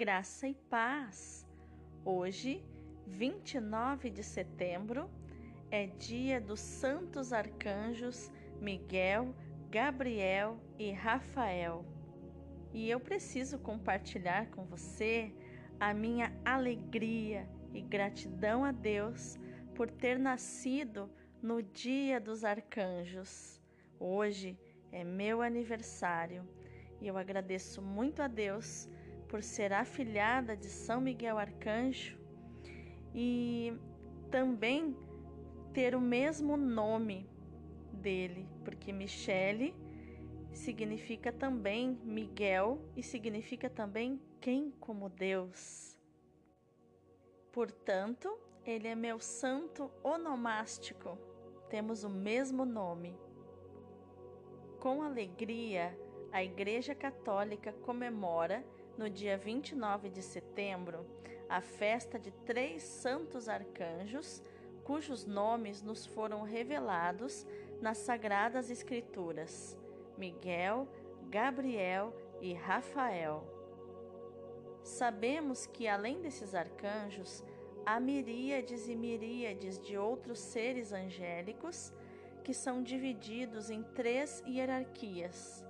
graça e paz. Hoje, 29 de setembro, é dia dos santos arcanjos Miguel, Gabriel e Rafael. E eu preciso compartilhar com você a minha alegria e gratidão a Deus por ter nascido no dia dos arcanjos. Hoje é meu aniversário e eu agradeço muito a Deus por ser afilhada de São Miguel Arcanjo e também ter o mesmo nome dele, porque Michele significa também Miguel e significa também quem como Deus. Portanto, ele é meu santo onomástico. Temos o mesmo nome. Com alegria, a Igreja Católica comemora no dia 29 de setembro, a festa de três santos arcanjos, cujos nomes nos foram revelados nas Sagradas Escrituras: Miguel, Gabriel e Rafael. Sabemos que, além desses arcanjos, há miríades e miríades de outros seres angélicos que são divididos em três hierarquias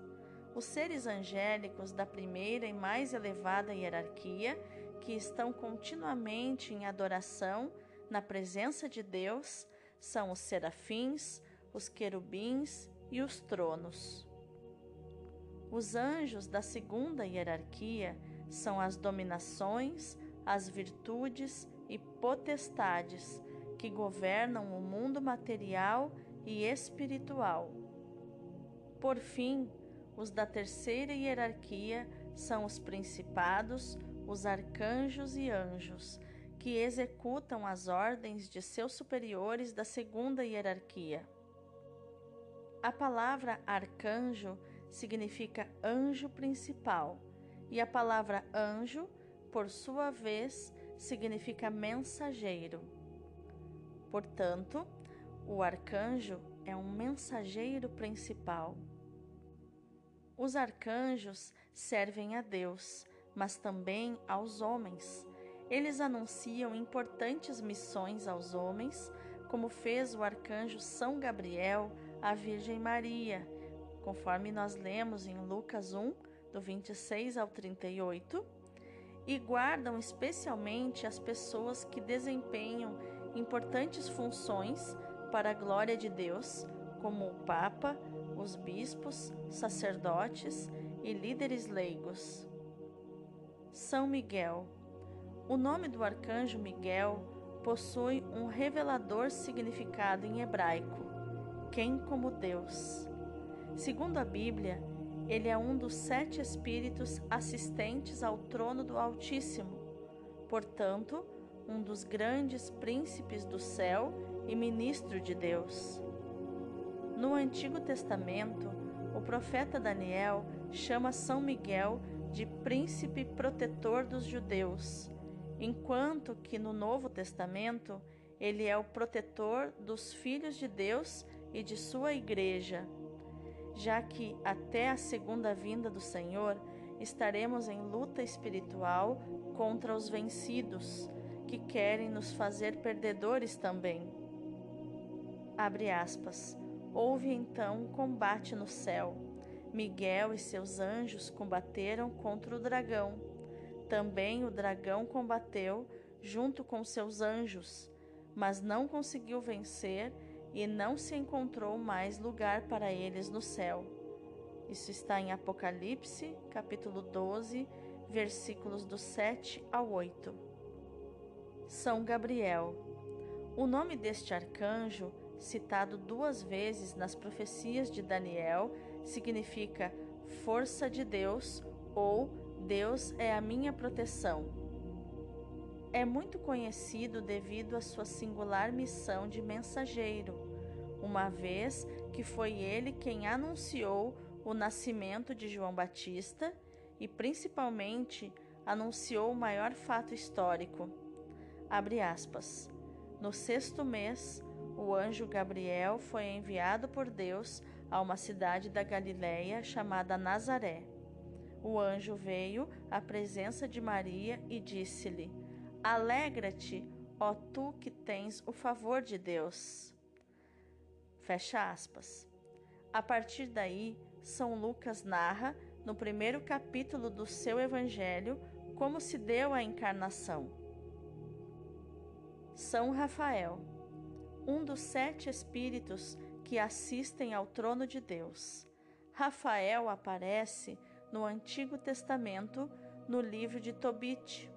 os seres angélicos da primeira e mais elevada hierarquia, que estão continuamente em adoração na presença de Deus, são os serafins, os querubins e os tronos. Os anjos da segunda hierarquia são as dominações, as virtudes e potestades que governam o mundo material e espiritual. Por fim, os da terceira hierarquia são os principados, os arcanjos e anjos, que executam as ordens de seus superiores da segunda hierarquia. A palavra arcanjo significa anjo principal, e a palavra anjo, por sua vez, significa mensageiro. Portanto, o arcanjo é um mensageiro principal. Os arcanjos servem a Deus, mas também aos homens. Eles anunciam importantes missões aos homens, como fez o arcanjo São Gabriel à Virgem Maria, conforme nós lemos em Lucas 1, do 26 ao 38, e guardam especialmente as pessoas que desempenham importantes funções para a glória de Deus, como o Papa, os bispos, sacerdotes e líderes leigos. São Miguel. O nome do arcanjo Miguel possui um revelador significado em hebraico: quem como Deus. Segundo a Bíblia, ele é um dos sete espíritos assistentes ao trono do Altíssimo, portanto, um dos grandes príncipes do céu e ministro de Deus. No Antigo Testamento, o profeta Daniel chama São Miguel de príncipe protetor dos judeus, enquanto que no Novo Testamento ele é o protetor dos filhos de Deus e de sua igreja, já que até a segunda vinda do Senhor estaremos em luta espiritual contra os vencidos, que querem nos fazer perdedores também. Abre aspas. Houve então um combate no céu. Miguel e seus anjos combateram contra o dragão. Também o dragão combateu junto com seus anjos, mas não conseguiu vencer e não se encontrou mais lugar para eles no céu. Isso está em Apocalipse, capítulo 12, versículos do 7 ao 8. São Gabriel. O nome deste arcanjo citado duas vezes nas profecias de Daniel, significa força de Deus ou Deus é a minha proteção. É muito conhecido devido à sua singular missão de mensageiro, uma vez que foi ele quem anunciou o nascimento de João Batista e, principalmente, anunciou o maior fato histórico. Abre aspas. No sexto mês, o anjo Gabriel foi enviado por Deus a uma cidade da Galiléia chamada Nazaré, o anjo veio à presença de Maria e disse-lhe: Alegra-te, ó tu que tens o favor de Deus. Fecha aspas. A partir daí, São Lucas narra, no primeiro capítulo do seu Evangelho, como se deu a encarnação. São Rafael, um dos sete espíritos que assistem ao trono de Deus. Rafael aparece no Antigo Testamento no livro de Tobit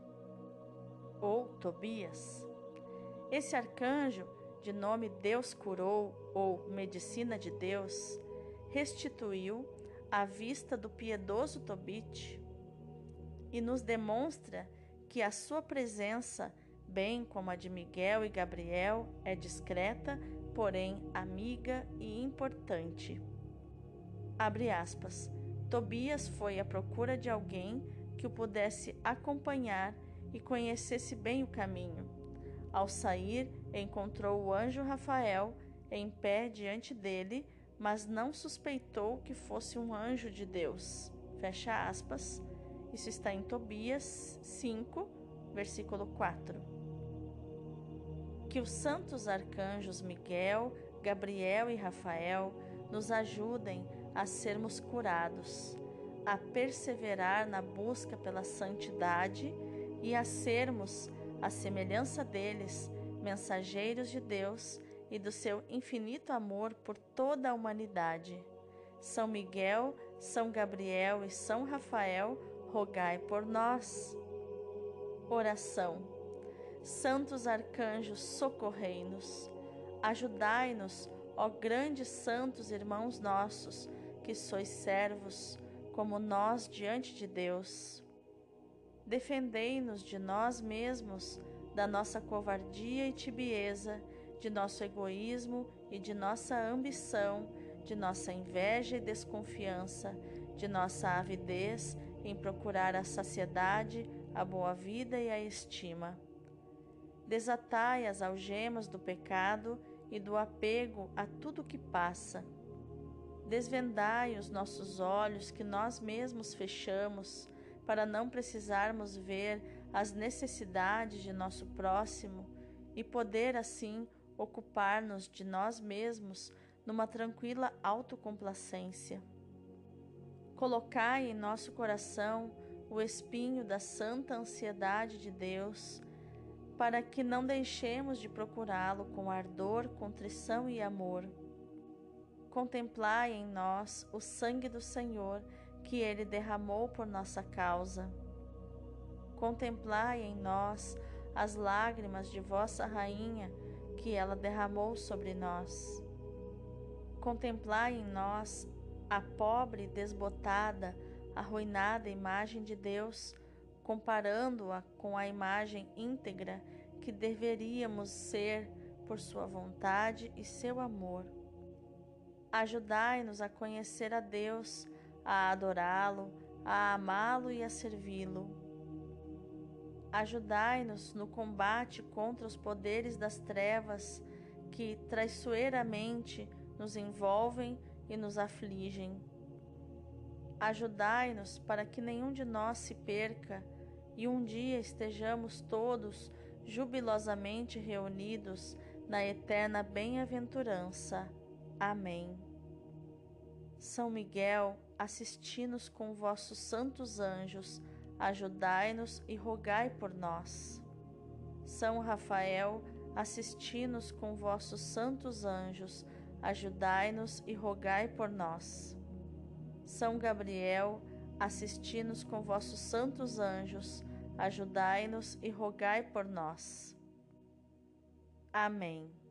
ou Tobias. Esse arcanjo, de nome Deus curou ou Medicina de Deus, restituiu a vista do piedoso Tobit e nos demonstra que a sua presença, bem como a de Miguel e Gabriel, é discreta, porém amiga e importante. Abre aspas. Tobias foi à procura de alguém que o pudesse acompanhar e conhecesse bem o caminho. Ao sair, encontrou o anjo Rafael em pé diante dele, mas não suspeitou que fosse um anjo de Deus. Fecha aspas. Isso está em Tobias 5, versículo 4. Que os santos arcanjos Miguel, Gabriel e Rafael nos ajudem a sermos curados, a perseverar na busca pela santidade e a sermos, à semelhança deles, mensageiros de Deus e do seu infinito amor por toda a humanidade. São Miguel, São Gabriel e São Rafael, rogai por nós. Oração. Santos arcanjos, socorrei-nos. Ajudai-nos, ó grandes santos irmãos nossos, que sois servos, como nós diante de Deus. Defendei-nos de nós mesmos, da nossa covardia e tibieza, de nosso egoísmo e de nossa ambição, de nossa inveja e desconfiança, de nossa avidez em procurar a saciedade, a boa vida e a estima. Desatai as algemas do pecado e do apego a tudo que passa. Desvendai os nossos olhos que nós mesmos fechamos para não precisarmos ver as necessidades de nosso próximo e poder assim ocupar-nos de nós mesmos numa tranquila autocomplacência. Colocai em nosso coração o espinho da santa ansiedade de Deus, para que não deixemos de procurá-lo com ardor, contrição e amor. Contemplai em nós o sangue do Senhor que ele derramou por nossa causa. Contemplai em nós as lágrimas de vossa rainha que ela derramou sobre nós. Contemplai em nós a pobre, desbotada, arruinada imagem de Deus, comparando-a com a imagem íntegra que deveríamos ser por Sua vontade e seu amor. Ajudai-nos a conhecer a Deus a adorá-lo, a amá-lo e a servi-lo. Ajudai-nos no combate contra os poderes das trevas que traiçoeiramente nos envolvem e nos afligem. Ajudai-nos para que nenhum de nós se perca e um dia estejamos todos jubilosamente reunidos na eterna bem-aventurança. Amém. São Miguel, assisti-nos com vossos santos anjos, ajudai-nos e rogai por nós. São Rafael, assisti-nos com vossos santos anjos, ajudai-nos e rogai por nós. São Gabriel, assisti-nos com vossos santos anjos, ajudai-nos e rogai por nós. Amém.